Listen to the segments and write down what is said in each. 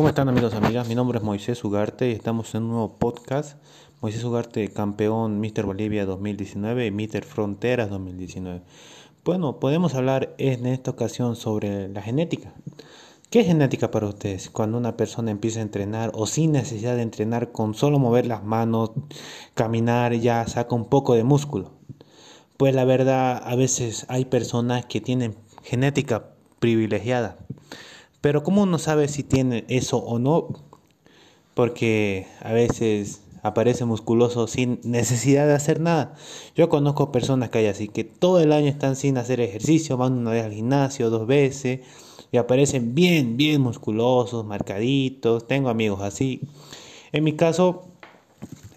¿Cómo están amigos y amigas? Mi nombre es Moisés Ugarte y estamos en un nuevo podcast. Moisés Ugarte, campeón Mr. Bolivia 2019 y Mr. Fronteras 2019. Bueno, podemos hablar en esta ocasión sobre la genética. ¿Qué es genética para ustedes? Cuando una persona empieza a entrenar o sin necesidad de entrenar, con solo mover las manos, caminar, ya saca un poco de músculo. Pues la verdad, a veces hay personas que tienen genética privilegiada pero ¿cómo uno sabe si tiene eso o no? Porque a veces aparece musculoso sin necesidad de hacer nada. Yo conozco personas que hay así, que todo el año están sin hacer ejercicio, van una vez al gimnasio, dos veces, y aparecen bien, bien musculosos, marcaditos. Tengo amigos así. En mi caso,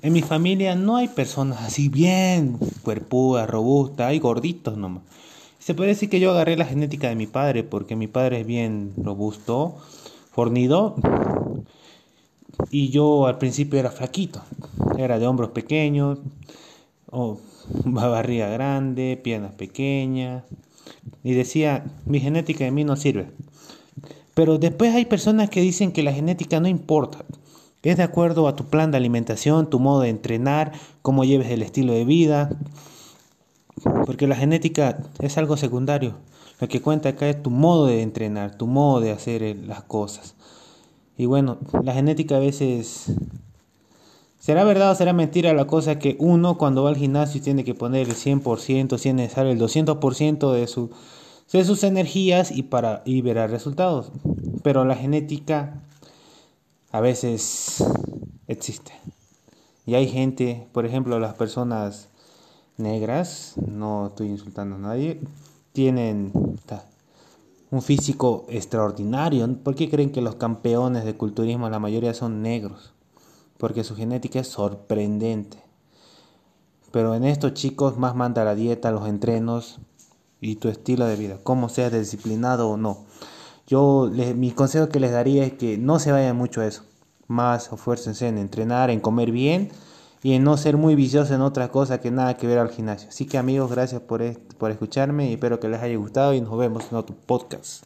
en mi familia no hay personas así bien cuerpudas, robustas, hay gorditos nomás. Se puede decir que yo agarré la genética de mi padre, porque mi padre es bien robusto, fornido, y yo al principio era flaquito, era de hombros pequeños, o barriga grande, piernas pequeñas, y decía, mi genética de mí no sirve. Pero después hay personas que dicen que la genética no importa, es de acuerdo a tu plan de alimentación, tu modo de entrenar, cómo lleves el estilo de vida, porque la genética es algo secundario. Lo que cuenta acá es tu modo de entrenar, tu modo de hacer las cosas. Y bueno, la genética a veces... ¿Será verdad o será mentira la cosa que uno cuando va al gimnasio tiene que poner el 100%, si es necesario el 200% de, su, de sus energías y, para, y verá resultados? Pero la genética a veces existe. Y hay gente, por ejemplo, las personas negras, no estoy insultando a nadie, tienen un físico extraordinario. ¿Por qué creen que los campeones de culturismo la mayoría son negros? Porque su genética es sorprendente. Pero en estos chicos más manda la dieta, los entrenos y tu estilo de vida, como seas disciplinado o no. Yo mi consejo que les daría es que no se vayan mucho a eso. Más esfuércense en entrenar, en comer bien y en no ser muy vicioso en otra cosa que nada que ver al gimnasio. Así que amigos, gracias por, por escucharme y espero que les haya gustado y nos vemos en otro podcast.